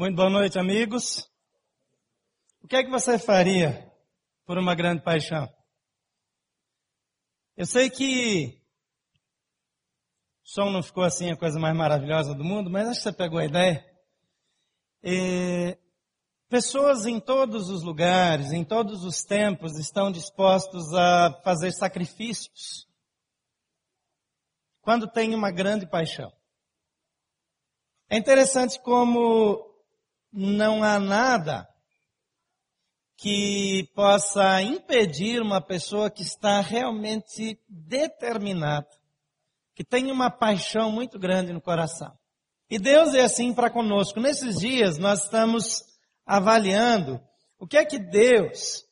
Muito boa noite, amigos. O que é que você faria por uma grande paixão? Eu sei que o som não ficou assim a coisa mais maravilhosa do mundo, mas acho que você pegou a ideia. E pessoas em todos os lugares, em todos os tempos, estão dispostos a fazer sacrifícios quando tem uma grande paixão. É interessante como não há nada que possa impedir uma pessoa que está realmente determinada, que tem uma paixão muito grande no coração. E Deus é assim para conosco. Nesses dias nós estamos avaliando o que é que Deus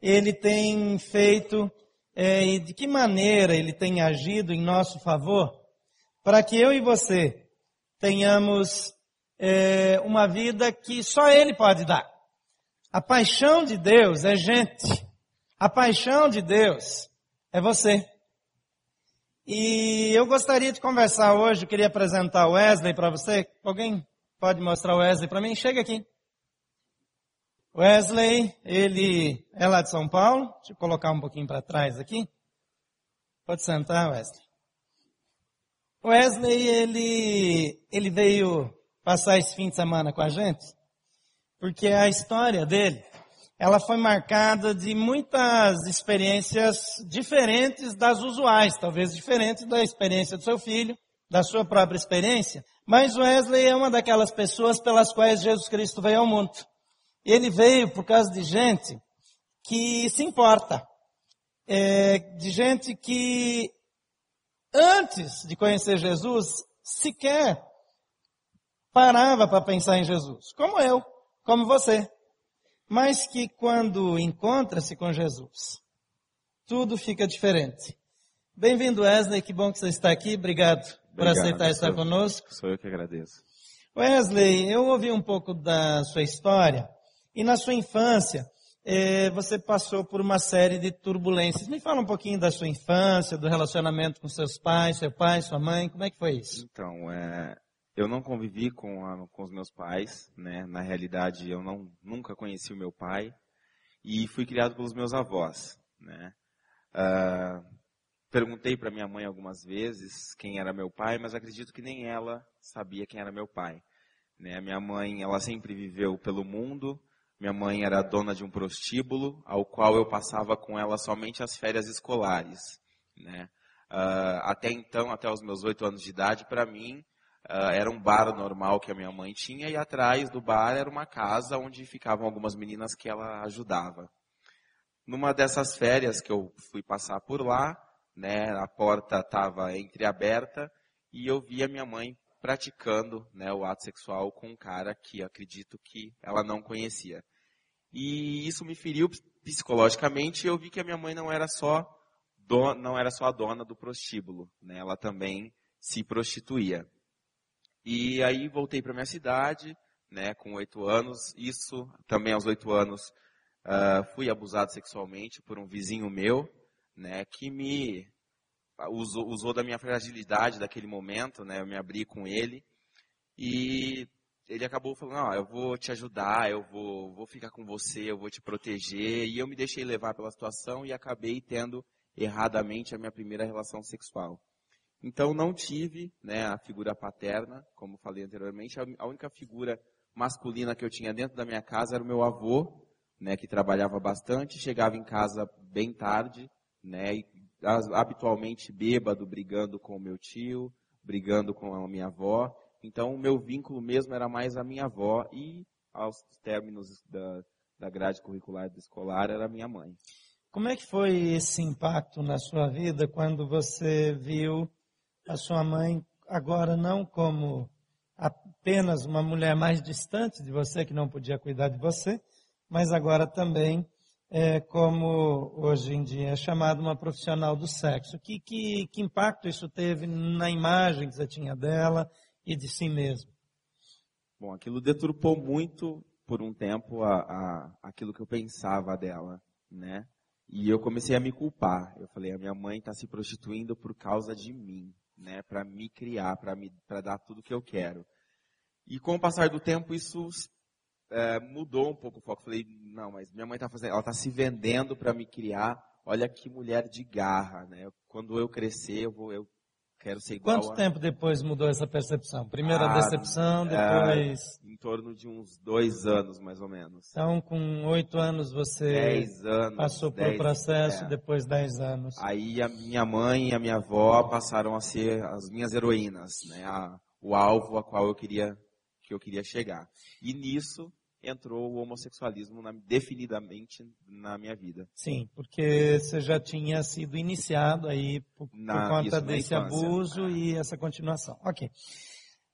ele tem feito é, e de que maneira ele tem agido em nosso favor para que eu e você tenhamos é, uma vida que só Ele pode dar. A paixão de Deus é gente. A paixão de Deus é você. E eu gostaria de conversar hoje, eu queria apresentar o Wesley para você. Alguém pode mostrar o Wesley para mim? Chega aqui. Wesley, ele é lá de São Paulo. Deixa eu colocar um pouquinho para trás aqui. Pode sentar, Wesley. Wesley, ele, ele veio passar esse fim de semana com a gente, porque a história dele, ela foi marcada de muitas experiências diferentes das usuais, talvez diferentes da experiência do seu filho, da sua própria experiência, mas Wesley é uma daquelas pessoas pelas quais Jesus Cristo veio ao mundo. Ele veio por causa de gente que se importa, é, de gente que antes de conhecer Jesus sequer parava para pensar em Jesus, como eu, como você. Mas que quando encontra-se com Jesus, tudo fica diferente. Bem-vindo, Wesley, que bom que você está aqui, obrigado, obrigado por aceitar estar sou, conosco. Sou eu que agradeço. Wesley, eu ouvi um pouco da sua história, e na sua infância, eh, você passou por uma série de turbulências. Me fala um pouquinho da sua infância, do relacionamento com seus pais, seu pai, sua mãe, como é que foi isso? Então, é, eu não convivi com, a, com os meus pais, né? Na realidade, eu não, nunca conheci o meu pai e fui criado pelos meus avós, né? Uh, perguntei para minha mãe algumas vezes quem era meu pai, mas acredito que nem ela sabia quem era meu pai. Né? Minha mãe, ela sempre viveu pelo mundo. Minha mãe era dona de um prostíbulo, ao qual eu passava com ela somente as férias escolares. Né? Uh, até então, até os meus oito anos de idade, para mim, Uh, era um bar normal que a minha mãe tinha e atrás do bar era uma casa onde ficavam algumas meninas que ela ajudava. Numa dessas férias que eu fui passar por lá, né, a porta estava entreaberta e eu vi a minha mãe praticando né, o ato sexual com um cara que acredito que ela não conhecia. E isso me feriu psicologicamente e eu vi que a minha mãe não era só, do, não era só a dona do prostíbulo, né, ela também se prostituía. E aí voltei para minha cidade, né, com oito anos. Isso também aos oito anos uh, fui abusado sexualmente por um vizinho meu, né, que me usou, usou da minha fragilidade daquele momento, né, eu me abri com ele e ele acabou falando, oh, eu vou te ajudar, eu vou, vou ficar com você, eu vou te proteger e eu me deixei levar pela situação e acabei tendo erradamente a minha primeira relação sexual. Então não tive né, a figura paterna, como falei anteriormente. A única figura masculina que eu tinha dentro da minha casa era o meu avô, né, que trabalhava bastante, chegava em casa bem tarde, né, e, habitualmente bêbado, brigando com o meu tio, brigando com a minha avó. Então o meu vínculo mesmo era mais a minha avó e aos términos da, da grade curricular escolar era a minha mãe. Como é que foi esse impacto na sua vida quando você viu a sua mãe agora não como apenas uma mulher mais distante de você, que não podia cuidar de você, mas agora também é, como hoje em dia é chamada uma profissional do sexo. Que, que, que impacto isso teve na imagem que você tinha dela e de si mesmo? Bom, aquilo deturpou muito por um tempo a, a, aquilo que eu pensava dela, né? E eu comecei a me culpar. Eu falei, a minha mãe está se prostituindo por causa de mim né, para me criar, para me para dar tudo que eu quero. E com o passar do tempo isso é, mudou um pouco o foco. Falei, não, mas minha mãe tá fazendo, ela tá se vendendo para me criar. Olha que mulher de garra, né? Quando eu crescer, eu vou, eu quero ser igual. Quanto a... tempo depois mudou essa percepção? Primeira Ah, decepção, é, depois. em torno de uns dois anos, mais ou menos. Então, com oito anos você Dez anos. passou por dez- processo, é. depois dez anos. Aí a minha mãe e a minha avó passaram a ser as minhas heroínas, né? A- o alvo a qual eu queria que eu queria chegar. E nisso entrou o homossexualismo na- definidamente na minha vida. Sim, porque você já tinha sido iniciado aí por, por Na- conta isso na desse abuso É. e essa continuação. Ok.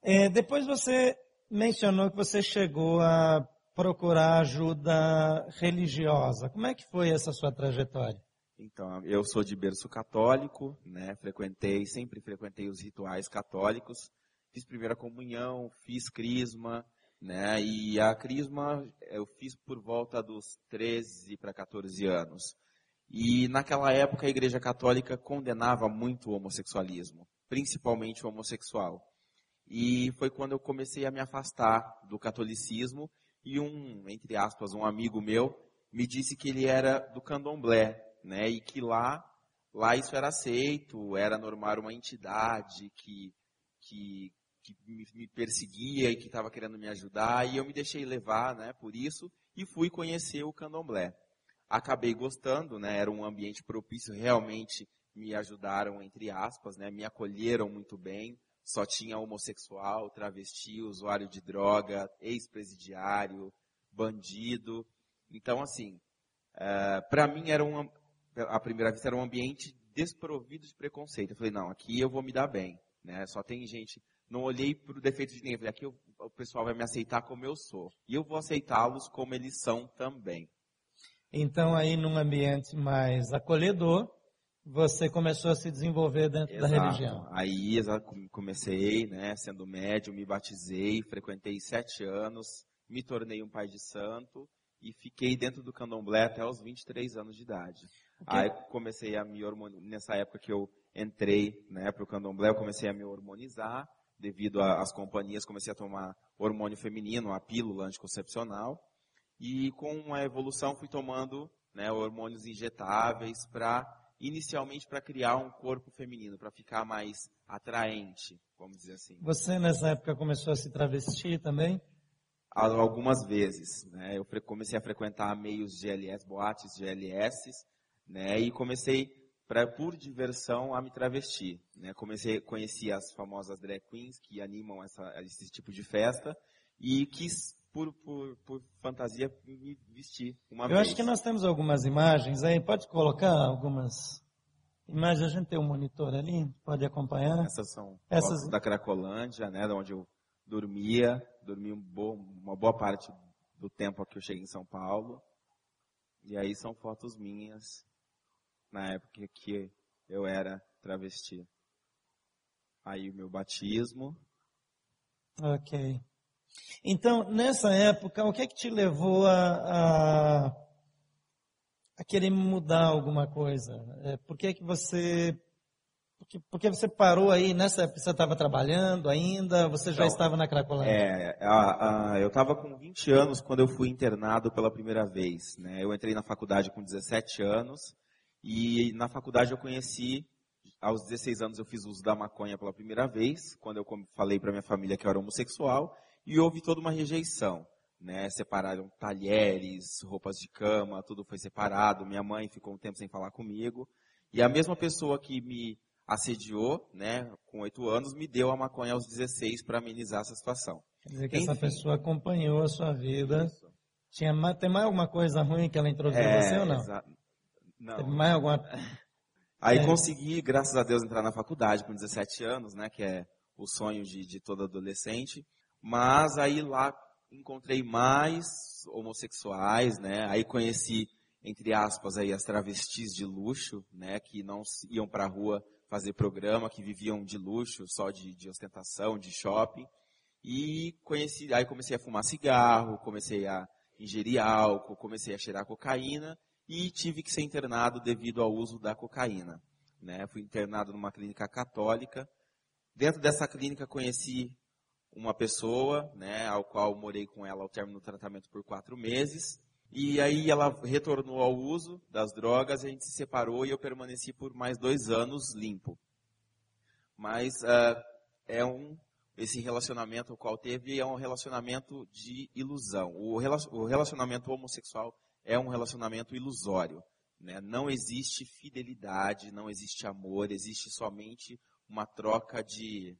É, depois você mencionou que você chegou a procurar ajuda religiosa. Como é que foi essa sua trajetória? Então, eu sou de berço católico, né? Frequentei, sempre frequentei os rituais católicos. Fiz primeira comunhão, fiz crisma, né? E a crisma eu fiz por volta dos 13 para 14 anos. E naquela época a Igreja Católica condenava muito o homossexualismo, principalmente o homossexual. E foi quando eu comecei a me afastar do catolicismo e um, entre aspas, um amigo meu me disse que ele era do candomblé, né? E que lá, lá isso era aceito, era normal uma entidade que, que, que me, me perseguia e que estava querendo me ajudar. E eu me deixei levar, né? Por isso e fui conhecer o candomblé. Acabei gostando, né? Era um ambiente propício, realmente me ajudaram entre aspas, né? Me acolheram muito bem. Só tinha homossexual, travesti, usuário de droga, ex-presidiário, bandido. Então, assim, para mim era um, à primeira vista era um ambiente desprovido de preconceito. Eu falei, não, aqui eu vou me dar bem, né? Só tem gente. Não olhei para o defeito de ninguém. Falei, aqui o pessoal vai me aceitar como eu sou e eu vou aceitá-los como eles são também. Então, aí num ambiente mais acolhedor, você começou a se desenvolver dentro da Exato. religião. Aí comecei, né, sendo médium, me batizei, frequentei sete anos, me tornei um pai de santo e fiquei dentro do candomblé até os 23 anos de idade. Aí comecei a me hormonizar, nessa época que eu entrei né, para o candomblé, eu comecei a me hormonizar, devido às companhias, comecei a tomar hormônio feminino, a pílula anticoncepcional, e com a evolução fui tomando né, hormônios injetáveis para, inicialmente para criar um corpo feminino, para ficar mais atraente, vamos dizer assim. Você nessa época começou a se travestir também? Al- Algumas vezes, né, eu comecei a frequentar meios GLS, boates GLS, né, e comecei pra, por diversão a me travestir, né, comecei, conheci as famosas drag queens que animam essa, esse tipo de festa e quis por, por, por fantasia me vestir uma Eu vez. acho que nós temos algumas imagens aí. Pode colocar algumas imagens? A gente tem um monitor ali, pode acompanhar. Essas são Essas- da Cracolândia, né, da onde eu dormia, dormi um uma boa parte do tempo que eu cheguei em São Paulo. E aí são fotos minhas na época que eu era travesti. Aí o meu batismo. Ok. Então, nessa época, o que é que te levou a, a, a querer mudar alguma coisa? É, por que que você... Porque, porque você parou aí, nessa época você estava trabalhando ainda, você já Então, estava na Cracolândia? É, a- a- eu estava com 20 anos quando eu fui internado pela primeira vez. Né? Eu entrei na faculdade com 17 anos e na faculdade eu conheci, aos 16 anos eu fiz uso da maconha pela primeira vez, quando eu falei para minha família que eu era homossexual e houve toda uma rejeição. Né? Separaram talheres, roupas de cama, tudo foi separado. Minha mãe ficou um tempo sem falar comigo. E a mesma pessoa que me assediou, né, com 8 anos, me deu a maconha aos 16 para amenizar essa situação. Quer dizer que essa Enfim. pessoa acompanhou a sua vida. Tinha, ma- tem mais alguma coisa ruim que ela introduziu em você ou não? Não. Teve mais alguma... Aí É. consegui, graças a Deus, entrar na faculdade com 17 anos, né, que é o sonho de, de todo adolescente. Mas aí lá encontrei mais homossexuais, né, aí conheci, entre aspas, aí as travestis de luxo, né, que não iam pra rua fazer programa, que viviam de luxo, só de, de ostentação, de shopping. E conheci, aí comecei a fumar cigarro, comecei a ingerir álcool, comecei a cheirar cocaína e tive que ser internado devido ao uso da cocaína. Né? Fui internado numa clínica católica. Dentro dessa clínica conheci uma pessoa, né, ao qual morei com ela ao término do tratamento por quatro meses. E aí ela retornou ao uso das drogas, a gente se separou e eu permaneci por mais dois anos limpo. Mas uh, é um esse relacionamento o qual teve é um relacionamento de ilusão. O relacionamento homossexual é um relacionamento ilusório. Né? Não existe fidelidade, não existe amor, existe somente uma troca de,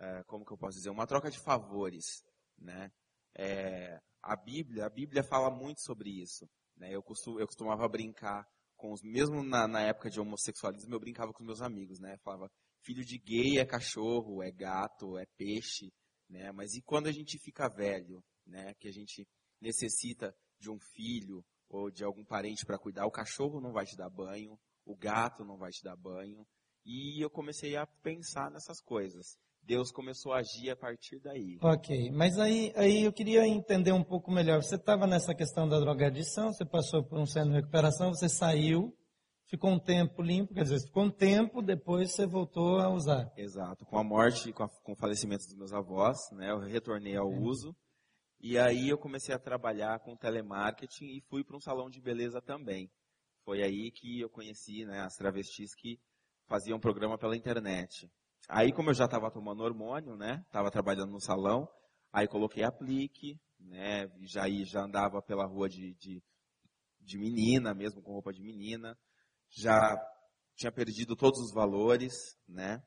uh, como que eu posso dizer, uma troca de favores. Né? É, a Bíblia, a Bíblia fala muito sobre isso. Né? Eu, costum, eu costumava brincar com os, mesmo na, na, época de homossexualismo, eu brincava com os meus amigos, né? falava, filho de gay é cachorro, é gato, é peixe, né? Mas e quando a gente fica velho, né? Que a gente necessita de um filho ou de algum parente para cuidar, o cachorro não vai te dar banho, o gato não vai te dar banho. E eu comecei a pensar nessas coisas. Deus começou a agir a partir daí. Ok, mas aí, aí eu queria entender um pouco melhor. Você estava nessa questão da drogadição, você passou por um centro de recuperação, você saiu, ficou um tempo limpo, quer dizer, ficou um tempo, depois você voltou a usar. Exato. Com a morte, com, a, com o falecimento dos meus avós, né, eu retornei ao é. uso. E aí eu comecei a trabalhar com telemarketing e fui para um salão de beleza também. Foi aí que eu conheci né, as travestis que faziam programa pela internet. Aí, como eu já estava tomando hormônio, né? Estava trabalhando no salão, aí coloquei aplique, né? Já, já andava pela rua de, de, de menina, mesmo com roupa de menina. Já tinha perdido todos os valores, né?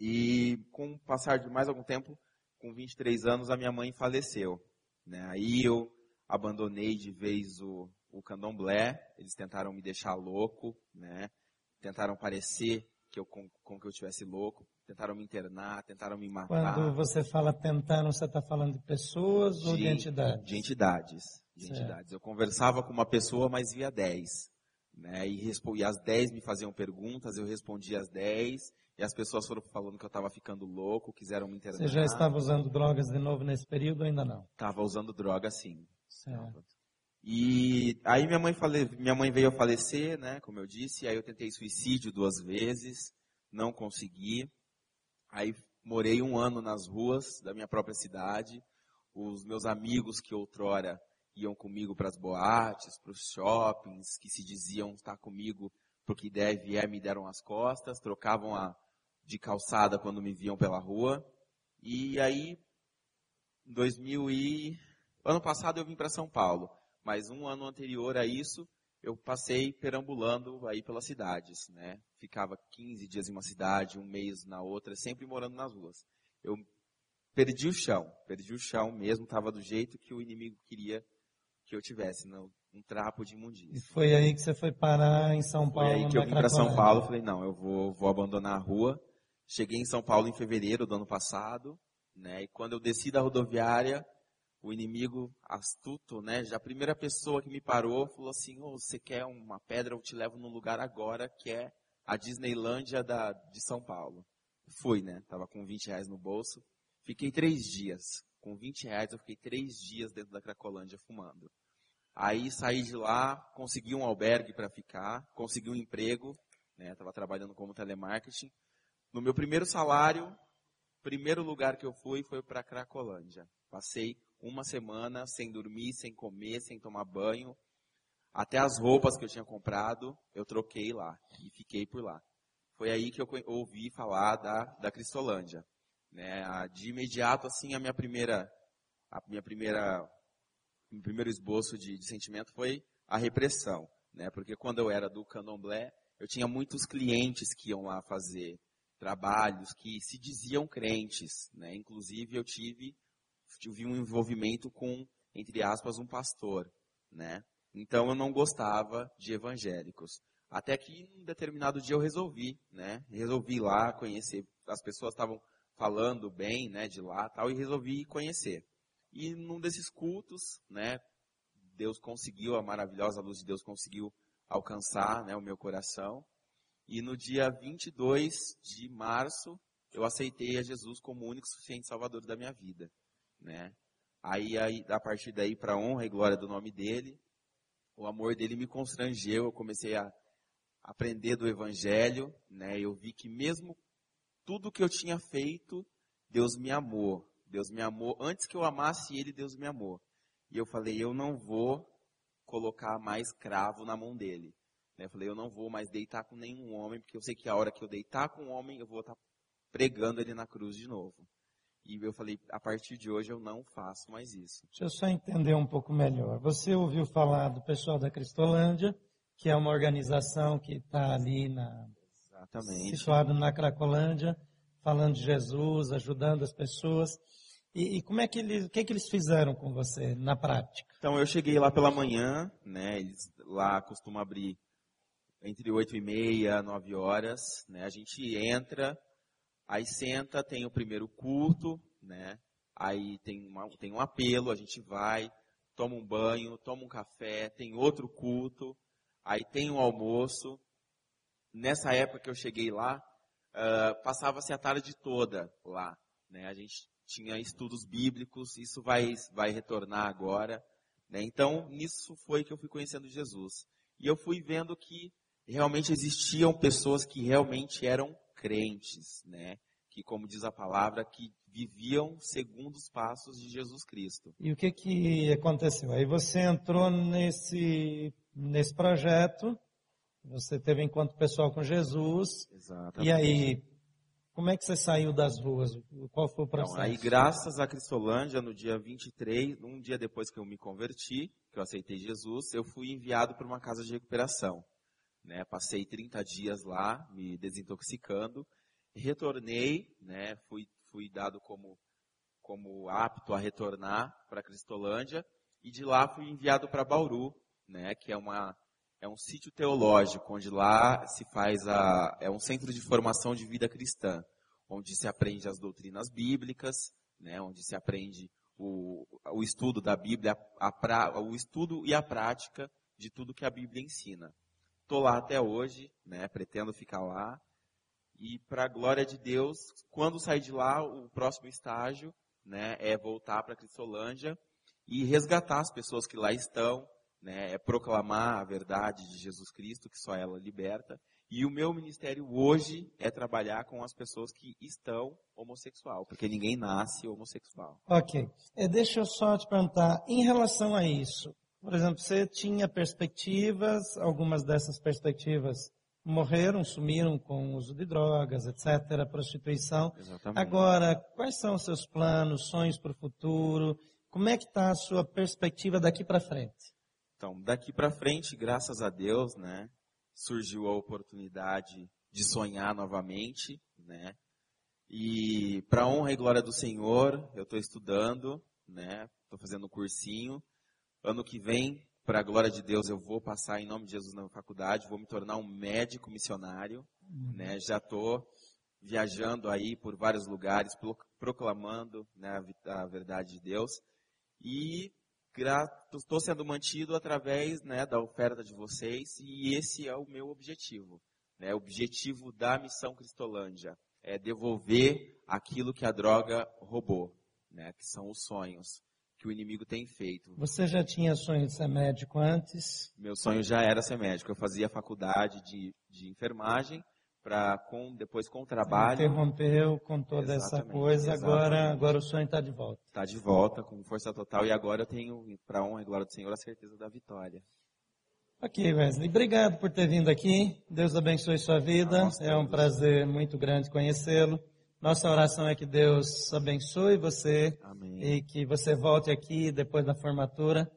E com o passar de mais algum tempo, com 23 anos, a minha mãe faleceu. Né? Aí eu abandonei de vez o, o candomblé, eles tentaram me deixar louco, né? Tentaram parecer que eu, com, com que eu estivesse louco, tentaram me internar, tentaram me matar. Quando você fala tentando, você está falando de pessoas de, ou de entidades? De entidades. De entidades. Eu conversava com uma pessoa, mas via dez. Né? E, e as dez me faziam perguntas, eu respondia as dez, e as pessoas foram falando que eu estava ficando louco, quiseram me internar. Você já estava usando drogas de novo nesse período ou ainda não? Estava usando droga, sim. Certo. E aí minha mãe, fale... minha mãe veio a falecer, né, como eu disse, aí eu tentei suicídio duas vezes, não consegui. Aí morei um ano nas ruas da minha própria cidade. Os meus amigos que outrora iam comigo para as boates, para os shoppings, que se diziam estar comigo porque ideia vier me deram as costas, trocavam a de calçada quando me viam pela rua. E aí, em 2000 e ano passado eu vim para São Paulo mas um ano anterior a isso, eu passei perambulando aí pelas cidades, né? Ficava 15 dias em uma cidade, um mês na outra, sempre morando nas ruas. Eu perdi o chão, perdi o chão mesmo, estava do jeito que o inimigo queria que eu tivesse, não, um trapo de imundícia. E foi aí que você foi parar em São Paulo? Foi aí que eu vim para São Paulo, falei, não, eu vou, vou abandonar a rua. Cheguei em São Paulo em fevereiro do ano passado, né? E quando eu desci da rodoviária, o inimigo astuto, né? Já a primeira pessoa que me parou falou assim: oh, você quer uma pedra? Eu te levo num lugar agora que é a Disneylândia da, de São Paulo. Fui, né? Tava com 20 reais no bolso. Fiquei três dias. Com 20 reais eu fiquei três dias dentro da Cracolândia fumando. Aí saí de lá, consegui um albergue para ficar, consegui um emprego, né? Tava trabalhando como telemarketing. No meu primeiro salário, primeiro lugar que eu fui foi para Cracolândia. Passei uma semana sem dormir, sem comer, sem tomar banho. Até as roupas que eu tinha comprado, eu troquei lá e fiquei por lá. Foi aí que eu ouvi falar da, da Cristolândia. Né? De imediato, assim, a minha primeira, a minha primeira, meu primeiro esboço de, de sentimento foi a repressão. Né? Porque quando eu era do candomblé, eu tinha muitos clientes que iam lá fazer trabalhos que se diziam crentes. Né? Inclusive, eu tive tive um envolvimento com, entre aspas, um pastor, né? Então eu não gostava de evangélicos. Até que um determinado dia eu resolvi, né? Resolvi ir lá conhecer. As pessoas estavam falando bem, né, de lá, tal, e resolvi conhecer. E num desses cultos, né, Deus conseguiu, a maravilhosa luz de Deus conseguiu alcançar, né, o meu coração. E no dia 22 de março, eu aceitei a Jesus como o único suficiente salvador da minha vida né? Aí, aí a partir daí, para honra e glória do nome dele, o amor dele me constrangeu, eu comecei a aprender do evangelho, né? Eu vi que mesmo tudo que eu tinha feito, Deus me amou, Deus me amou. Antes que eu amasse ele, Deus me amou. E eu falei, eu não vou colocar mais cravo na mão dele. Eu falei, eu não vou mais deitar com nenhum homem, porque eu sei que a hora que eu deitar com um homem, eu vou estar pregando ele na cruz de novo. E eu falei, a partir de hoje eu não faço mais isso. Deixa eu só entender um pouco melhor. Você ouviu falar do pessoal da Cristolândia, que é uma organização que está ali na, Exatamente. situado na Cracolândia, falando de Jesus, ajudando as pessoas. E, e como é que eles, o que, é que eles fizeram com você na prática? Então eu cheguei lá pela manhã, né? Eles lá costumam abrir entre 8 e meia, 9 horas, né? A gente entra, aí senta, tem o primeiro culto, né? Aí tem, uma, tem um apelo, a gente vai, toma um banho, toma um café, tem outro culto, aí tem um almoço. Nessa época que eu cheguei lá, uh, passava-se a tarde toda lá, né? A gente tinha estudos bíblicos, isso vai, vai retornar agora, né? Então, nisso foi que eu fui conhecendo Jesus. E eu fui vendo que realmente existiam pessoas que realmente eram crentes, né? Que, como diz a palavra, que viviam segundo os passos de Jesus Cristo. E o que que aconteceu? Aí você entrou nesse, nesse projeto, você teve encontro pessoal com Jesus, Exatamente. e aí, como é que você saiu das ruas? Qual foi o processo? Então, aí, graças a Cristolândia, no dia 23, um dia depois que eu me converti, que eu aceitei Jesus, eu fui enviado para uma casa de recuperação. Né? Passei 30 dias lá, me desintoxicando, retornei, né? fui, fui dado como, como apto a retornar para Cristolândia, e de lá fui enviado para Bauru, né? que é, uma, é um sítio teológico, onde lá se faz a. é um centro de formação de vida cristã, onde se aprende as doutrinas bíblicas, né? onde se aprende o, o estudo da Bíblia, a, a, o estudo e a prática de tudo que a Bíblia ensina. Estou lá até hoje, né? Pretendo ficar lá. E para a glória de Deus, quando sair de lá, o próximo estágio, né, é voltar para Cristolândia e resgatar as pessoas que lá estão, né, é proclamar a verdade de Jesus Cristo, que só ela liberta. E o meu ministério hoje é trabalhar com as pessoas que estão homossexual, porque ninguém nasce homossexual. Ok. É, deixa eu só te perguntar, em relação a isso, por exemplo, você tinha perspectivas, algumas dessas perspectivas morreram, sumiram com o uso de drogas, etc., prostituição. Exatamente. Agora, quais são os seus planos, sonhos para o futuro? Como é que está a sua perspectiva daqui para frente? Então, daqui para frente, graças a Deus, né, surgiu a oportunidade de sonhar novamente, né? E para honra e glória do Senhor, eu estou estudando, né? Estou fazendo um cursinho Ano que vem, para a glória de Deus, eu vou passar em nome de Jesus na faculdade, vou me tornar um médico missionário, uhum. né? Já estou viajando aí por vários lugares, proclamando né, a verdade de Deus. E estou sendo mantido através né, da oferta de vocês, e esse é o meu objetivo. Né, o objetivo da missão Cristolândia é devolver aquilo que a droga roubou, né, que são os sonhos que o inimigo tem feito. Você já tinha sonho de ser médico antes? Meu sonho já era ser médico. Eu fazia faculdade de, de enfermagem para com depois com o trabalho. Você interrompeu com toda exatamente, essa coisa. Agora, agora o sonho está de volta. Está de volta com força total e agora eu tenho para honra e glória do Senhor a certeza da vitória. Ok, Wesley. Obrigado por ter vindo aqui. Deus abençoe sua vida. é um prazer muito grande conhecê-lo. Nossa oração é que Deus abençoe você Amém. e que você volte aqui depois da formatura.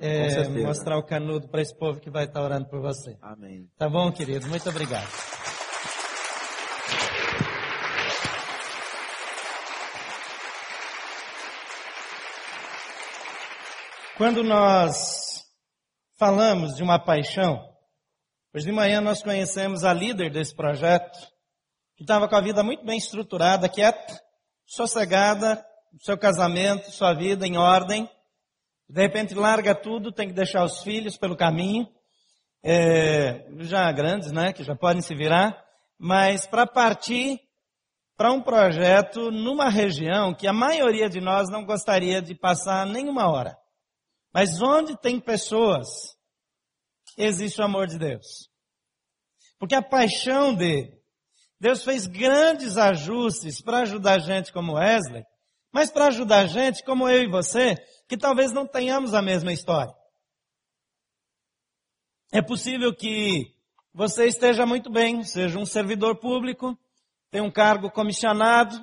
É, mostrar o canudo para esse povo que vai estar orando por você. Amém. Tá bom, querido? Muito obrigado. Quando nós falamos de uma paixão, hoje de manhã nós conhecemos a líder desse projeto, que estava com a vida muito bem estruturada, quieta, sossegada, seu casamento, sua vida em ordem. De repente larga tudo, tem que deixar os filhos pelo caminho, é, já grandes, né, que já podem se virar, mas para partir para um projeto numa região que a maioria de nós não gostaria de passar nenhuma hora. Mas onde tem pessoas, existe o amor de Deus. Porque a paixão dele Deus fez grandes ajustes para ajudar gente como Wesley, mas para ajudar gente como eu e você, que talvez não tenhamos a mesma história. É possível que você esteja muito bem, seja um servidor público, tem um cargo comissionado,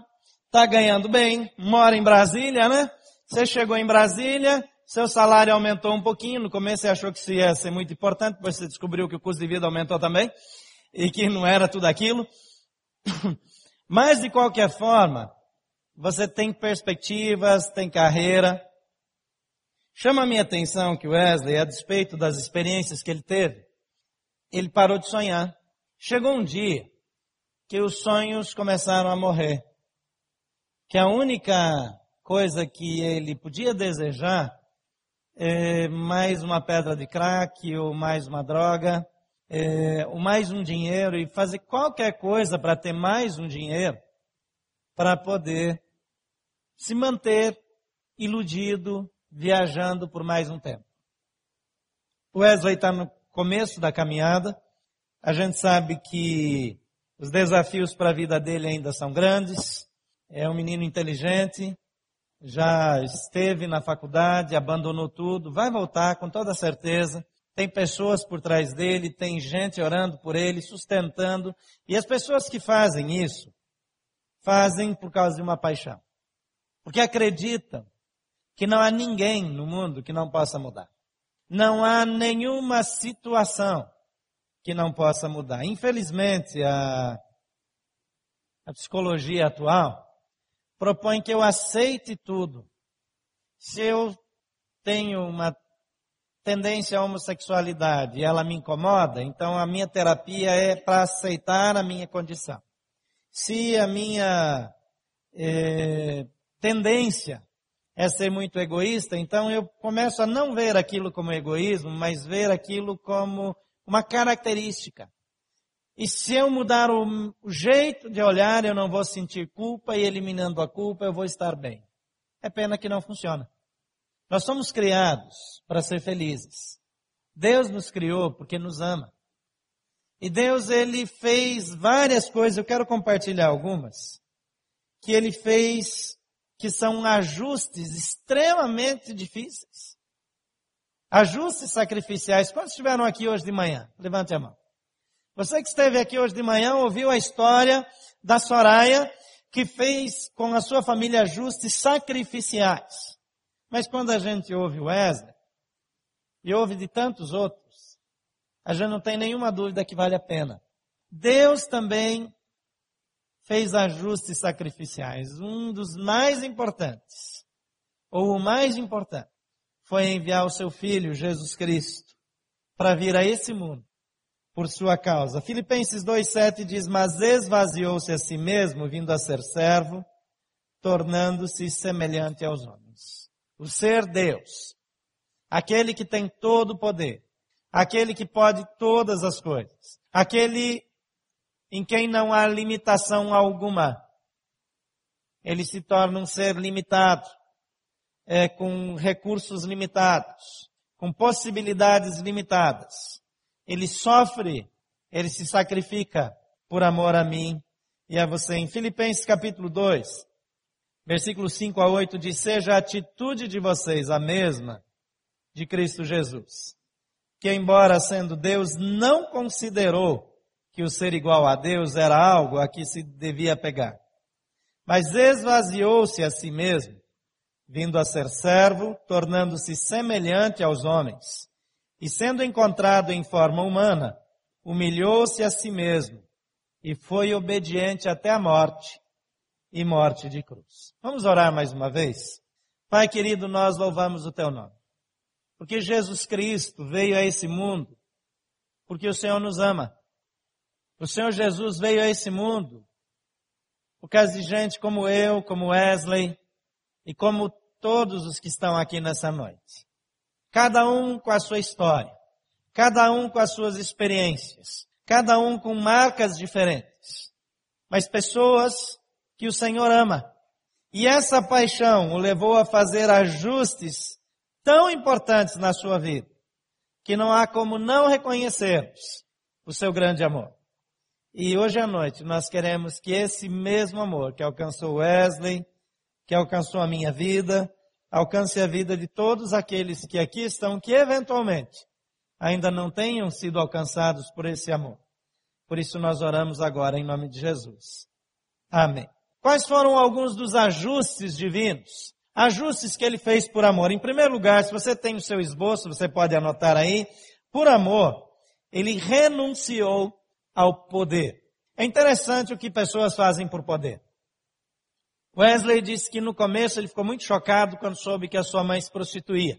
está ganhando bem, mora em Brasília, né? Você chegou em Brasília, seu salário aumentou um pouquinho, no começo você achou que isso ia ser muito importante, depois você descobriu que o custo de vida aumentou também, e que não era tudo aquilo. Mas de qualquer forma, você tem perspectivas, tem carreira. Chama a minha atenção que Wesley, a despeito das experiências que ele teve, ele parou de sonhar. Chegou um dia que os sonhos começaram a morrer. Que a única coisa que ele podia desejar é mais uma pedra de crack ou mais uma droga, é, ou mais um dinheiro e fazer qualquer coisa para ter mais um dinheiro para poder se manter iludido, viajando por mais um tempo. Wesley está no começo da caminhada. A gente sabe que os desafios para a vida dele ainda são grandes. É um menino inteligente, já esteve na faculdade, abandonou tudo, vai voltar com toda certeza. Tem pessoas por trás dele, tem gente orando por ele, sustentando. E as pessoas que fazem isso, fazem por causa de uma paixão. Porque acreditam que não há ninguém no mundo que não possa mudar. Não há nenhuma situação que não possa mudar. Infelizmente, a, a psicologia atual propõe que eu aceite tudo. Se eu tenho uma tendência à homossexualidade e ela me incomoda, então a minha terapia é para aceitar a minha condição. Se a minha é, tendência é ser muito egoísta, então eu começo a não ver aquilo como egoísmo, mas ver aquilo como uma característica. E se eu mudar o, jeito de olhar, eu não vou sentir culpa e eliminando a culpa eu vou estar bem. É pena que não funciona. Nós somos criados para ser felizes. Deus nos criou porque nos ama. E Deus, Ele fez várias coisas, eu quero compartilhar algumas, que Ele fez que são ajustes extremamente difíceis. Ajustes sacrificiais. Quantos estiveram aqui hoje de manhã? Levante a mão. Você que esteve aqui hoje de manhã ouviu a história da Soraya que fez com a sua família ajustes sacrificiais. Mas quando a gente ouve o Wesley e ouve de tantos outros, a gente não tem nenhuma dúvida que vale a pena. Deus também fez ajustes sacrificiais. Um dos mais importantes, ou o mais importante, foi enviar o seu filho, Jesus Cristo, para vir a esse mundo por sua causa. Filipenses 2,7 diz, mas esvaziou-se a si mesmo, vindo a ser servo, tornando-se semelhante aos homens. O ser Deus, aquele que tem todo o poder, aquele que pode todas as coisas, aquele em quem não há limitação alguma. Ele se torna um ser limitado, é, com recursos limitados, com possibilidades limitadas. Ele sofre, ele se sacrifica por amor a mim e a você. Em Filipenses capítulo 2, versículo 5 a 8 diz, seja a atitude de vocês a mesma de Cristo Jesus, que embora sendo Deus, não considerou que o ser igual a Deus era algo a que se devia pegar, mas esvaziou-se a si mesmo, vindo a ser servo, tornando-se semelhante aos homens, e sendo encontrado em forma humana, humilhou-se a si mesmo e foi obediente até a morte e morte de cruz. Vamos orar mais uma vez? Pai querido, nós louvamos o teu nome. Porque Jesus Cristo veio a esse mundo porque o Senhor nos ama. O Senhor Jesus veio a esse mundo por causa de gente como eu, como Wesley, e como todos os que estão aqui nessa noite. Cada um com a sua história, cada um com as suas experiências, cada um com marcas diferentes, mas pessoas que o Senhor ama. E essa paixão o levou a fazer ajustes tão importantes na sua vida, que não há como não reconhecermos o seu grande amor. E hoje à noite nós queremos que esse mesmo amor que alcançou Wesley, que alcançou a minha vida, alcance a vida de todos aqueles que aqui estão, que eventualmente ainda não tenham sido alcançados por esse amor. Por isso nós oramos agora em nome de Jesus. Amém. Quais foram alguns dos ajustes divinos? Ajustes que ele fez por amor. Em primeiro lugar, se você tem o seu esboço, você pode anotar aí, por amor, ele renunciou ao poder. É interessante o que pessoas fazem por poder. Wesley disse que no começo ele ficou muito chocado quando soube que a sua mãe se prostituía.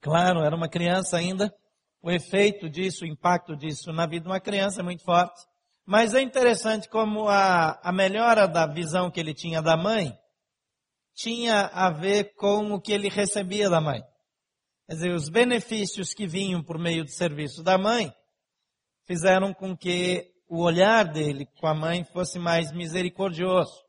Claro, era uma criança ainda, o efeito disso, o impacto disso na vida de uma criança é muito forte. Mas é interessante como a, a melhora da visão que ele tinha da mãe tinha a ver com o que ele recebia da mãe. Quer dizer, os benefícios que vinham por meio do serviço da mãe fizeram com que o olhar dele com a mãe fosse mais misericordioso.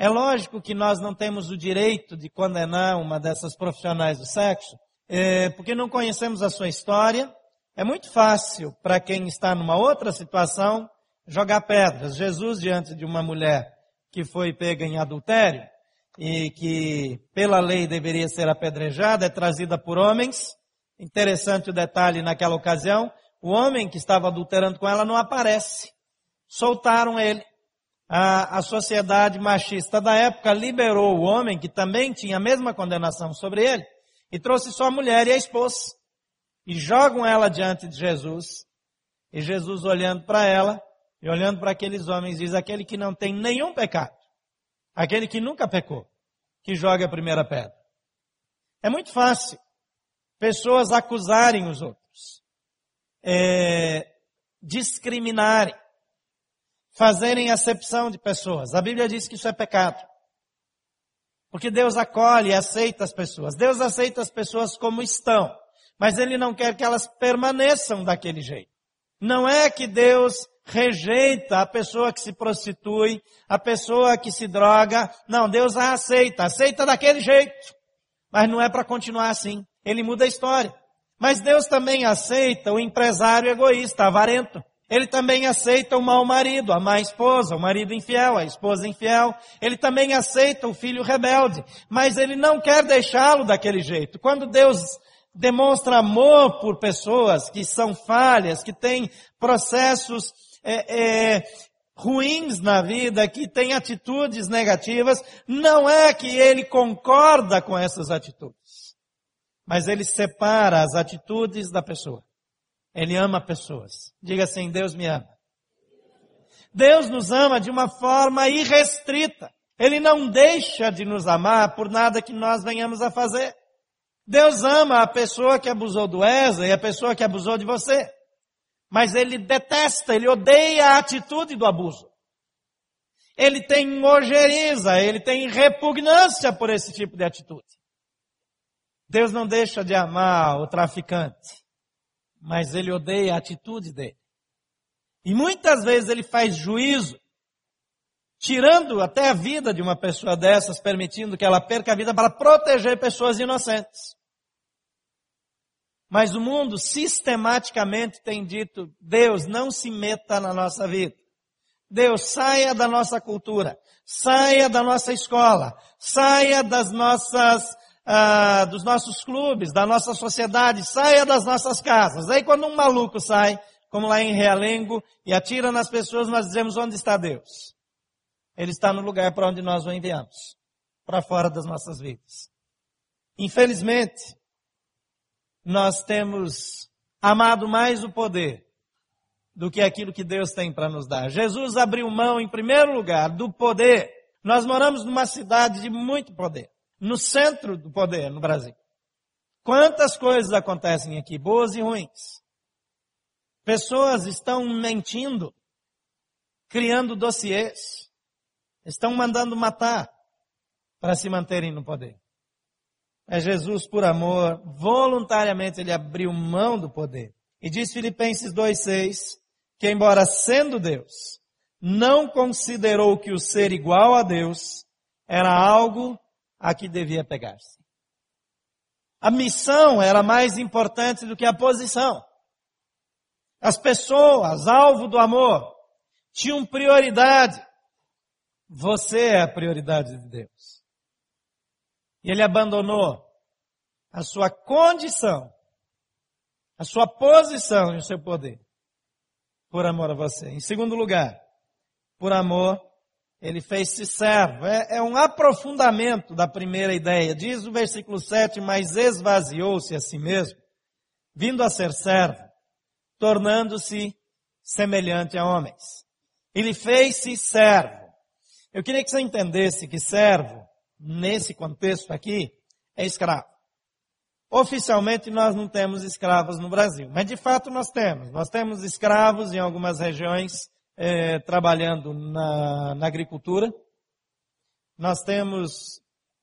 É lógico que nós não temos o direito de condenar uma dessas profissionais do sexo, é, porque não conhecemos a sua história. É muito fácil para quem está numa outra situação jogar pedras. Jesus, diante de uma mulher que foi pega em adultério e que pela lei deveria ser apedrejada, é trazida por homens. Interessante o detalhe naquela ocasião, o homem que estava adulterando com ela não aparece. Soltaram ele. A, a sociedade machista da época liberou o homem, que também tinha a mesma condenação sobre ele, e trouxe sua mulher e a esposa. E jogam ela diante de Jesus. E Jesus olhando para ela e olhando para aqueles homens diz: aquele que não tem nenhum pecado, aquele que nunca pecou, que joga a primeira pedra. É muito fácil pessoas acusarem os outros, é, discriminarem, fazerem acepção de pessoas. A Bíblia diz que isso é pecado. Porque Deus acolhe e aceita as pessoas. Deus aceita as pessoas como estão. Mas Ele não quer que elas permaneçam daquele jeito. Não é que Deus rejeita a pessoa que se prostitui, a pessoa que se droga. Não, Deus a aceita. Aceita daquele jeito. Mas não é para continuar assim. Ele muda a história. Mas Deus também aceita o empresário egoísta, avarento. Ele também aceita o mau marido, a má esposa, o marido infiel, a esposa infiel. Ele também aceita o filho rebelde. Mas ele não quer deixá-lo daquele jeito. Quando Deus demonstra amor por pessoas que são falhas, que têm processos é, é, ruins na vida, que têm atitudes negativas, não é que ele concorda com essas atitudes. Mas ele separa as atitudes da pessoa. Ele ama pessoas. Diga assim, Deus me ama. Deus nos ama de uma forma irrestrita. Ele não deixa de nos amar por nada que nós venhamos a fazer. Deus ama a pessoa que abusou do Wesley e a pessoa que abusou de você. Mas ele detesta, ele odeia a atitude do abuso. Ele tem ojeriza, ele tem repugnância por esse tipo de atitude. Deus não deixa de amar o traficante mas ele odeia a atitude dele. E muitas vezes ele faz juízo, tirando até a vida de uma pessoa dessas, permitindo que ela perca a vida para proteger pessoas inocentes. Mas o mundo sistematicamente tem dito, Deus não se meta na nossa vida. Deus saia da nossa cultura, saia da nossa escola, saia das nossas ah, dos nossos clubes, da nossa sociedade, saia das nossas casas. Aí quando um maluco sai, como lá em Realengo, e atira nas pessoas, nós dizemos onde está Deus? Ele está no lugar para onde nós o enviamos, para fora das nossas vidas. Infelizmente, nós temos amado mais o poder do que aquilo que Deus tem para nos dar. Jesus abriu mão, em primeiro lugar, do poder. Nós moramos numa cidade de muito poder no centro do poder no Brasil. Quantas coisas acontecem aqui, boas e ruins. Pessoas estão mentindo, criando dossiês, estão mandando matar para se manterem no poder. É Jesus, por amor, voluntariamente ele abriu mão do poder. E diz Filipenses 2,6 que, embora sendo Deus, não considerou que o ser igual a Deus era algo a que devia pegar-se. A missão era mais importante do que a posição. As pessoas, alvo do amor, tinham prioridade. Você é a prioridade de Deus. E ele abandonou a sua condição, a sua posição e o seu poder por amor a você. Em segundo lugar, por amor, ele fez-se servo. É, é, um aprofundamento da primeira ideia. Diz o versículo 7, mas esvaziou-se a si mesmo, vindo a ser servo, tornando-se semelhante a homens. Ele fez-se servo. Eu queria que você entendesse que servo, nesse contexto aqui, é escravo. Oficialmente nós não temos escravos no Brasil, mas de fato nós temos. Nós temos escravos em algumas regiões é, trabalhando na, na agricultura. Nós temos,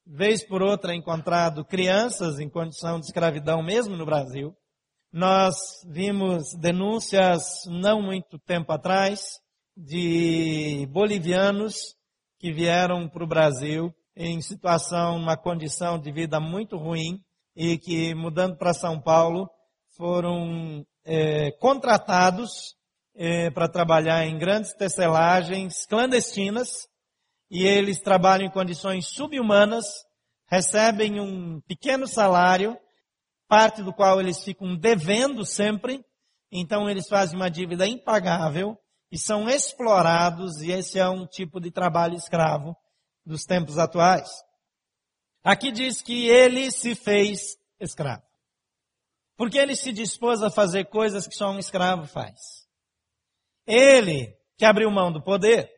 vez por outra, encontrado crianças em condição de escravidão mesmo no Brasil. Nós vimos denúncias não muito tempo atrás de bolivianos que vieram para o Brasil em situação, uma condição de vida muito ruim e que, mudando para São Paulo, foram é, contratados é, para trabalhar em grandes tecelagens clandestinas e eles trabalham em condições subhumanas, recebem um pequeno salário, parte do qual eles ficam devendo sempre, então eles fazem uma dívida impagável e são explorados e esse é um tipo de trabalho escravo dos tempos atuais. Aqui diz que ele se fez escravo. Porque ele se dispôs a fazer coisas que só um escravo faz. Ele, que abriu mão do poder,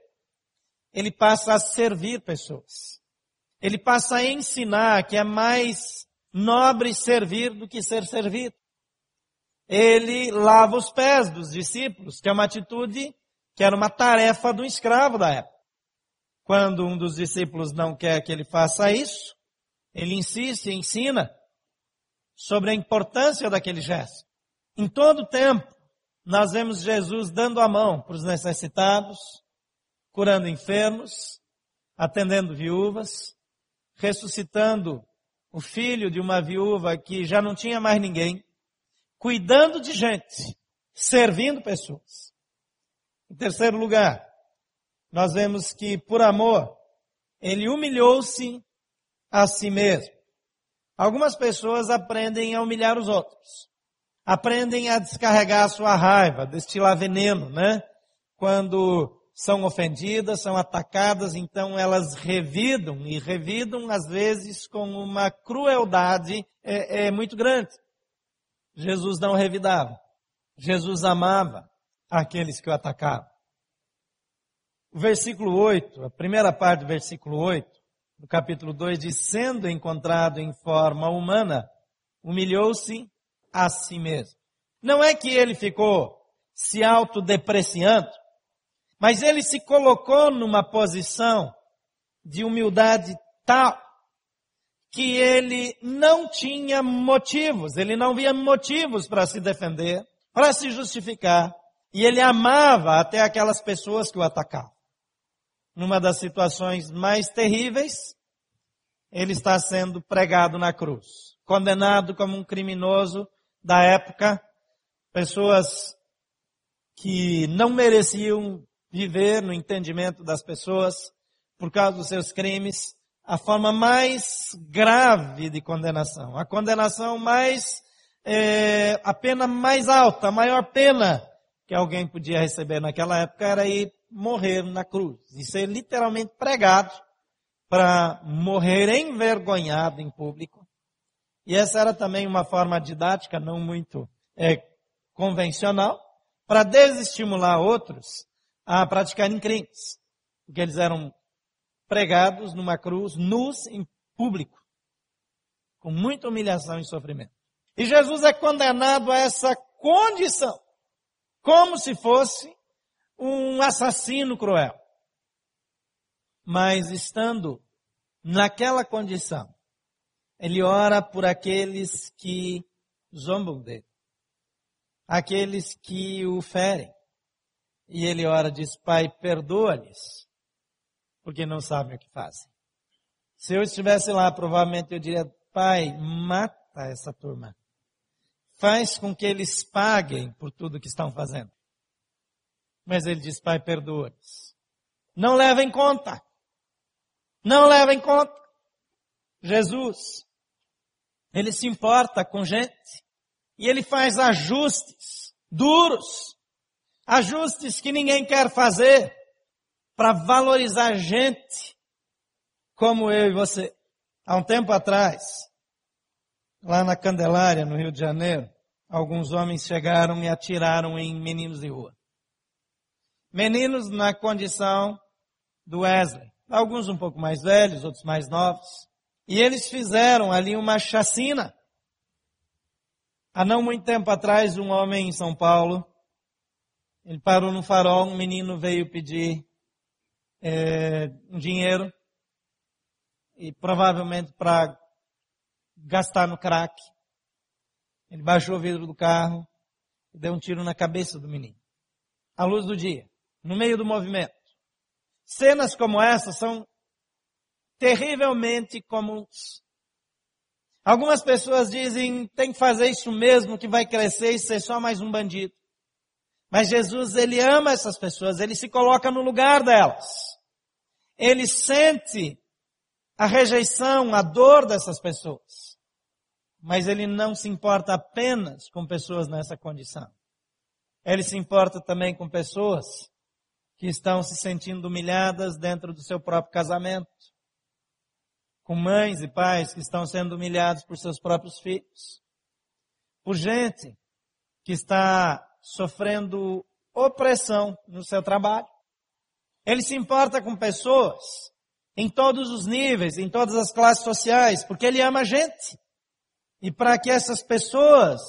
ele passa a servir pessoas. Ele passa a ensinar que é mais nobre servir do que ser servido. Ele lava os pés dos discípulos, que é uma atitude que era uma tarefa do escravo da época. Quando um dos discípulos não quer que ele faça isso, ele insiste, ensina sobre a importância daquele gesto. Em todo tempo, nós vemos Jesus dando a mão para os necessitados, curando enfermos, atendendo viúvas, ressuscitando o filho de uma viúva que já não tinha mais ninguém, cuidando de gente, servindo pessoas. Em terceiro lugar, nós vemos que por amor, ele humilhou-se a si mesmo. Algumas pessoas aprendem a humilhar os outros. Aprendem a descarregar a sua raiva, destilar veneno, né? Quando são ofendidas, são atacadas, então elas revidam e revidam às vezes com uma crueldade é, é muito grande. Jesus não revidava. Jesus amava aqueles que o atacavam. O versículo 8, a primeira parte do versículo 8, no capítulo 2, diz: sendo encontrado em forma humana, humilhou-se a si mesmo. Não é que ele ficou se autodepreciando, mas ele se colocou numa posição de humildade tal que ele não tinha motivos, ele não via motivos para se defender, para se justificar, e ele amava até aquelas pessoas que o atacavam numa das situações mais terríveis, ele está sendo pregado na cruz, condenado como um criminoso da época, pessoas que não mereciam viver no entendimento das pessoas por causa dos seus crimes, a forma mais grave de condenação, a condenação mais, é, a pena mais alta, a maior pena que alguém podia receber naquela época era ir morrer na cruz e ser literalmente pregado para morrer envergonhado em público. E essa era também uma forma didática não muito é, convencional para desestimular outros a praticarem crimes, porque eles eram pregados numa cruz nus em público, com muita humilhação e sofrimento. E Jesus é condenado a essa condição, como se fosse um assassino cruel. Mas estando naquela condição, ele ora por aqueles que zombam dele, aqueles que o ferem. E ele ora, diz, Pai, perdoa-lhes, porque não sabem o que fazem. Se eu estivesse lá, provavelmente eu diria, Pai, mata essa turma. Faz com que eles paguem por tudo que estão fazendo. Mas ele diz, Pai, perdoa-lhes. Não leva em conta. Não leva em conta. Jesus, ele se importa com gente e ele faz ajustes duros, ajustes que ninguém quer fazer para valorizar gente como eu e você. Há um tempo atrás, lá na Candelária, no Rio de Janeiro, alguns homens chegaram e atiraram em meninos de rua. Meninos na condição do Wesley. Alguns um pouco mais velhos, outros mais novos. E eles fizeram ali uma chacina. Há não muito tempo atrás, um homem em São Paulo, ele parou no farol, um menino veio pedir é, um dinheiro, e provavelmente para gastar no crack. Ele baixou o vidro do carro e deu um tiro na cabeça do menino. À luz do dia, no meio do movimento. Cenas como essa são terrivelmente comuns. Algumas pessoas dizem, tem que fazer isso mesmo, que vai crescer e ser só mais um bandido. Mas Jesus, ele ama essas pessoas, ele se coloca no lugar delas. Ele sente a rejeição, a dor dessas pessoas. Mas ele não se importa apenas com pessoas nessa condição. Ele se importa também com pessoas que estão se sentindo humilhadas dentro do seu próprio casamento com mães e pais que estão sendo humilhados por seus próprios filhos, por gente que está sofrendo opressão no seu trabalho. Ele se importa com pessoas em todos os níveis, em todas as classes sociais, porque ele ama a gente. E para que essas pessoas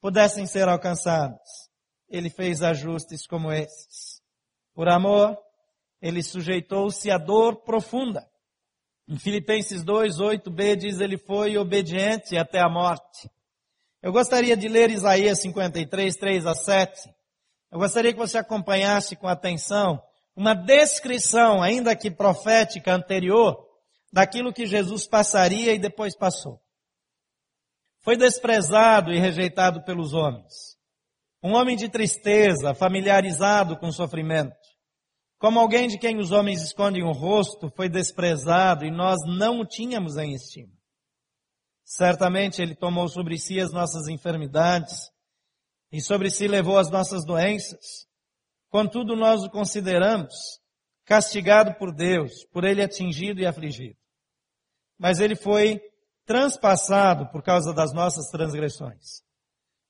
pudessem ser alcançadas, ele fez ajustes como esses. Por amor, ele sujeitou-se à dor profunda em Filipenses 2, 8b diz, ele foi obediente até a morte. Eu gostaria de ler Isaías 53, 3 a 7. Eu gostaria que você acompanhasse com atenção uma descrição, ainda que profética anterior, daquilo que Jesus passaria e depois passou. Foi desprezado e rejeitado pelos homens. Um homem de tristeza, familiarizado com sofrimento. Como alguém de quem os homens escondem o rosto, foi desprezado e nós não o tínhamos em estima. Certamente ele tomou sobre si as nossas enfermidades e sobre si levou as nossas doenças. Contudo, nós o consideramos castigado por Deus, por ele atingido e afligido. Mas ele foi transpassado por causa das nossas transgressões.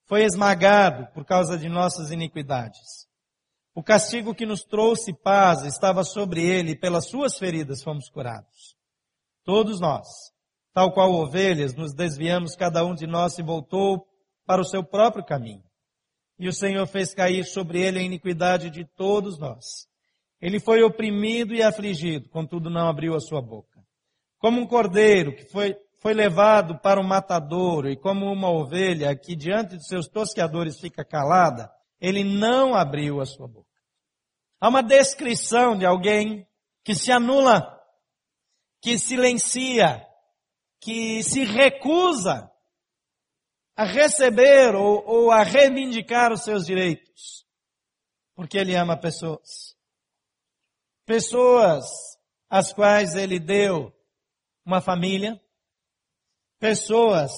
Foi esmagado por causa de nossas iniquidades. O castigo que nos trouxe paz estava sobre ele e pelas suas feridas fomos curados. Todos nós, tal qual ovelhas, nos desviamos, cada um de nós se voltou para o seu próprio caminho. E o Senhor fez cair sobre ele a iniquidade de todos nós. Ele foi oprimido e afligido, contudo não abriu a sua boca. Como um cordeiro que foi, foi levado para o matadouro e como uma ovelha que diante de seus tosqueadores fica calada, ele não abriu a sua boca. Há uma descrição de alguém que se anula, que silencia, que se recusa a receber ou, ou a reivindicar os seus direitos, porque ele ama pessoas. Pessoas às quais ele deu uma família, pessoas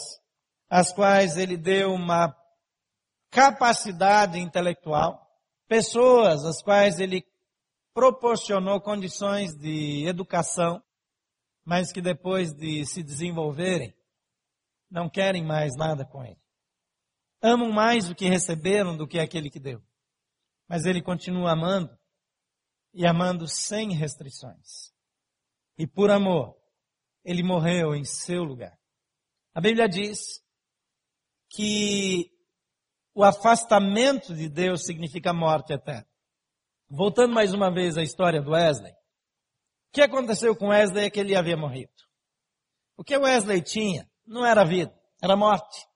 às quais ele deu uma capacidade intelectual, pessoas às quais ele proporcionou condições de educação, mas que depois de se desenvolverem, não querem mais nada com ele. Amam mais o que receberam do que aquele que deu. Mas ele continua amando e amando sem restrições. E por amor, ele morreu em seu lugar. A Bíblia diz que o afastamento de Deus significa morte eterna. Voltando mais uma vez à história do Wesley. O que aconteceu com Wesley é que ele havia morrido. O que Wesley tinha não era vida, era morte.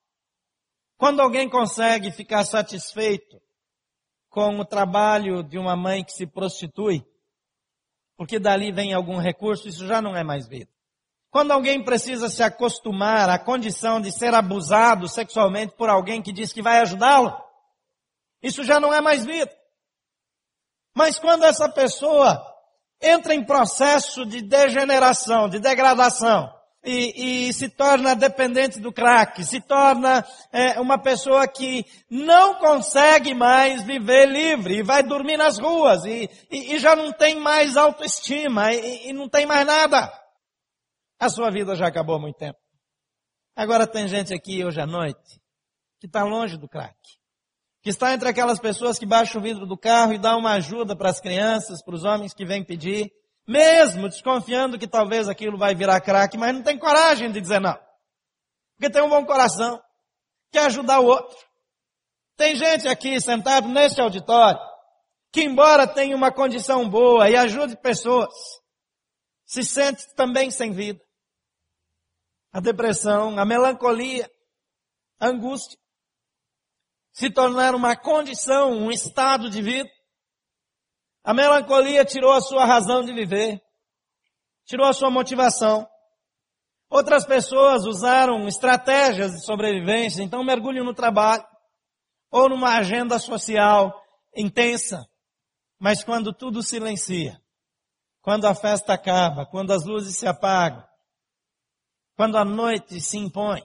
Quando alguém consegue ficar satisfeito com o trabalho de uma mãe que se prostitui, porque dali vem algum recurso, isso já não é mais vida. Quando alguém precisa se acostumar à condição de ser abusado sexualmente por alguém que diz que vai ajudá-lo, isso já não é mais vida. Mas quando essa pessoa entra em processo de degeneração, de degradação. E, e, se torna dependente do crack, se torna é, uma pessoa que não consegue mais viver livre e vai dormir nas ruas e, e, e já não tem mais autoestima e, não tem mais nada. A sua vida já acabou há muito tempo. Agora tem gente aqui hoje à noite que está longe do crack, que está entre aquelas pessoas que baixam o vidro do carro e dá uma ajuda para as crianças, para os homens que vêm pedir, mesmo desconfiando que talvez aquilo vai virar crack, mas não tem coragem de dizer não. Porque tem um bom coração, quer ajudar o outro. Tem gente aqui sentado neste auditório, que embora tenha uma condição boa e ajude pessoas, se sente também sem vida. A depressão, a melancolia, a angústia, se tornaram uma condição, um estado de vida. A melancolia tirou a sua razão de viver, tirou a sua motivação. Outras pessoas usaram estratégias de sobrevivência, então mergulham no trabalho ou numa agenda social intensa. Mas quando tudo silencia, quando a festa acaba, quando as luzes se apagam, quando a noite se impõe,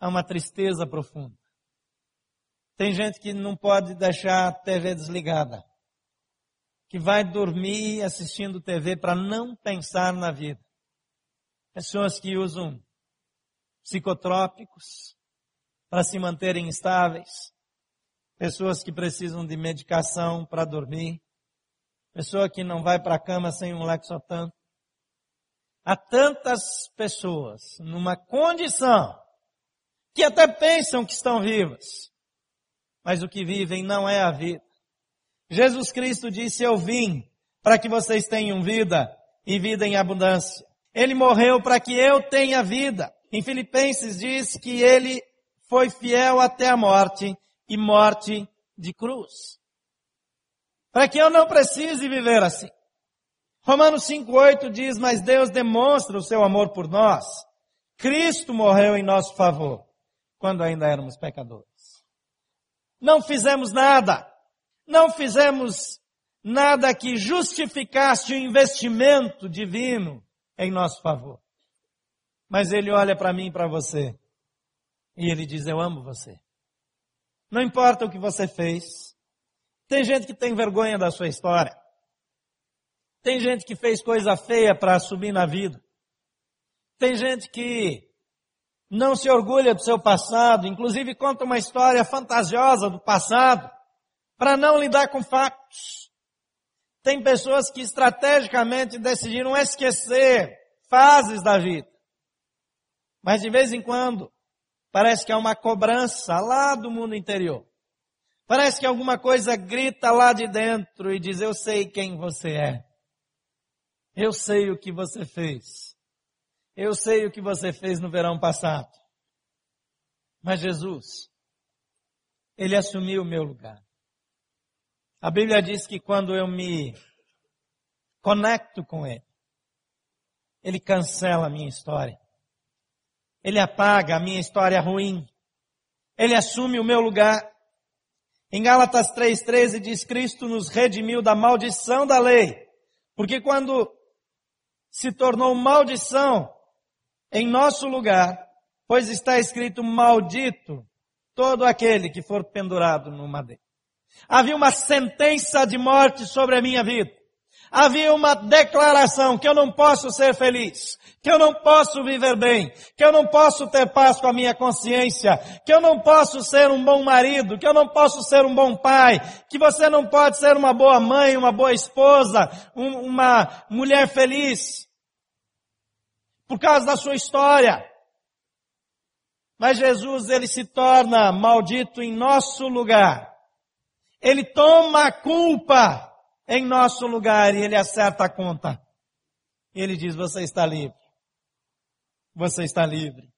há uma tristeza profunda. Tem gente que não pode deixar a TV desligada que vai dormir assistindo TV para não pensar na vida. Pessoas que usam psicotrópicos para se manterem estáveis. Pessoas que precisam de medicação para dormir. Pessoa que não vai para a cama sem um Lexotan. Há tantas pessoas numa condição que até pensam que estão vivas, mas o que vivem não é a vida. Jesus Cristo disse, eu vim para que vocês tenham vida e vida em abundância. Ele morreu para que eu tenha vida. Em Filipenses diz que ele foi fiel até a morte e morte de cruz. Para que eu não precise viver assim. Romanos 5,8 diz, mas Deus demonstra o seu amor por nós. Cristo morreu em nosso favor, quando ainda éramos pecadores. Não fizemos nada não fizemos nada que justificasse o investimento divino em nosso favor. Mas ele olha para mim e para você e ele diz: Eu amo você. Não importa o que você fez. Tem gente que tem vergonha da sua história. Tem gente que fez coisa feia para subir na vida. Tem gente que não se orgulha do seu passado, inclusive conta uma história fantasiosa do passado para não lidar com fatos. Tem pessoas que estrategicamente decidiram esquecer fases da vida. Mas de vez em quando, parece que há uma cobrança lá do mundo interior. Parece que alguma coisa grita lá de dentro e diz: Eu sei quem você é. Eu sei o que você fez. Eu sei o que você fez no verão passado. Mas Jesus, Ele assumiu o meu lugar. A Bíblia diz que quando eu me conecto com Ele, Ele cancela a minha história. Ele apaga a minha história ruim. Ele assume o meu lugar. Em Gálatas 3,13 diz: Cristo nos redimiu da maldição da lei. Porque quando se tornou maldição em nosso lugar, pois está escrito: Maldito todo aquele que for pendurado no madeiro. Havia uma sentença de morte sobre a minha vida. Havia uma declaração que eu não posso ser feliz, que eu não posso viver bem, que eu não posso ter paz com a minha consciência, que eu não posso ser um bom marido, que eu não posso ser um bom pai, que você não pode ser uma boa mãe, uma boa esposa, um, uma mulher feliz, por causa da sua história. Mas Jesus, ele se torna maldito em nosso lugar ele toma a culpa em nosso lugar e ele acerta a conta. Ele diz: Você está livre. Você está livre.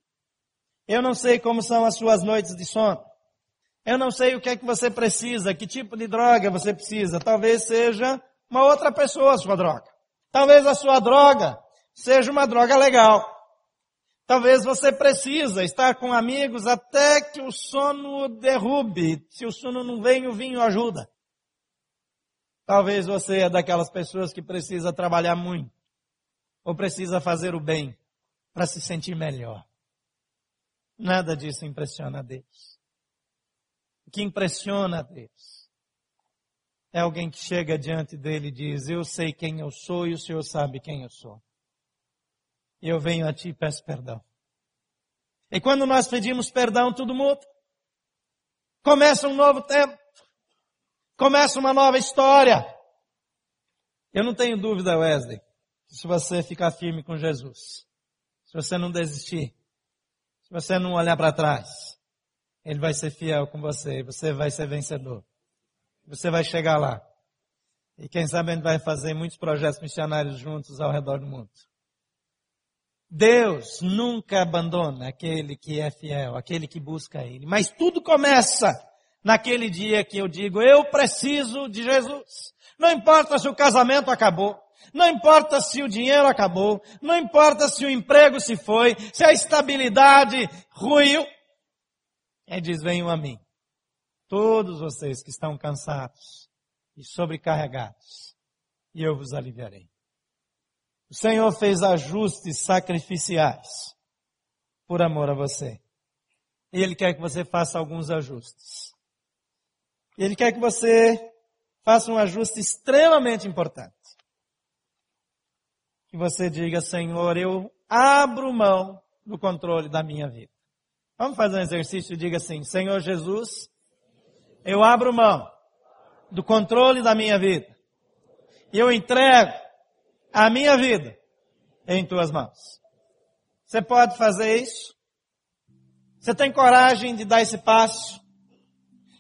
Eu não sei como são as suas noites de sono. Eu não sei o que é que você precisa, que tipo de droga você precisa. Talvez seja uma outra pessoa a sua droga. Talvez a sua droga seja uma droga legal. Talvez você precisa estar com amigos até que o sono derrube. Se o sono não vem, o vinho ajuda. Talvez você é daquelas pessoas que precisa trabalhar muito ou precisa fazer o bem para se sentir melhor. Nada disso impressiona a Deus. O que impressiona a Deus é alguém que chega diante dele e diz: Eu sei quem eu sou e o Senhor sabe quem eu sou. Eu venho a ti e peço perdão. E quando nós pedimos perdão, tudo muda. Começa um novo tempo. Começa uma nova história. Eu não tenho dúvida, Wesley, se você ficar firme com Jesus, se você não desistir, se você não olhar para trás, Ele vai ser fiel com você você vai ser vencedor. Você vai chegar lá. E quem sabe a gente vai fazer muitos projetos missionários juntos ao redor do mundo. Deus nunca abandona aquele que é fiel, aquele que busca Ele. Mas tudo começa naquele dia que eu digo, eu preciso de Jesus. Não importa se o casamento acabou, não importa se o dinheiro acabou, não importa se o emprego se foi, se a estabilidade ruiu. Ele diz, venham a mim. Todos vocês que estão cansados e sobrecarregados, e eu vos aliviarei. O Senhor fez ajustes sacrificiais por amor a você. E Ele quer que você faça alguns ajustes. Ele quer que você faça um ajuste extremamente importante. Que você diga, Senhor, eu abro mão do controle da minha vida. Vamos fazer um exercício e diga assim, Senhor Jesus, eu abro mão do controle da minha vida. E eu entrego a minha vida em tuas mãos. Você pode fazer isso? Você tem coragem de dar esse passo?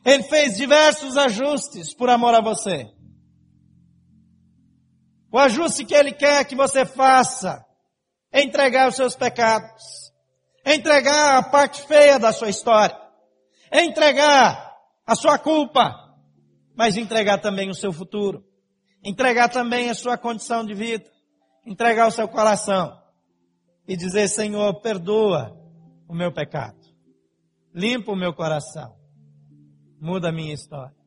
Ele fez diversos ajustes por amor a você. O ajuste que ele quer que você faça é entregar os seus pecados, é entregar a parte feia da sua história, é entregar a sua culpa, mas entregar também o seu futuro, entregar também a sua condição de vida, entregar o seu coração e dizer, Senhor, perdoa o meu pecado, limpa o meu coração, muda a minha história.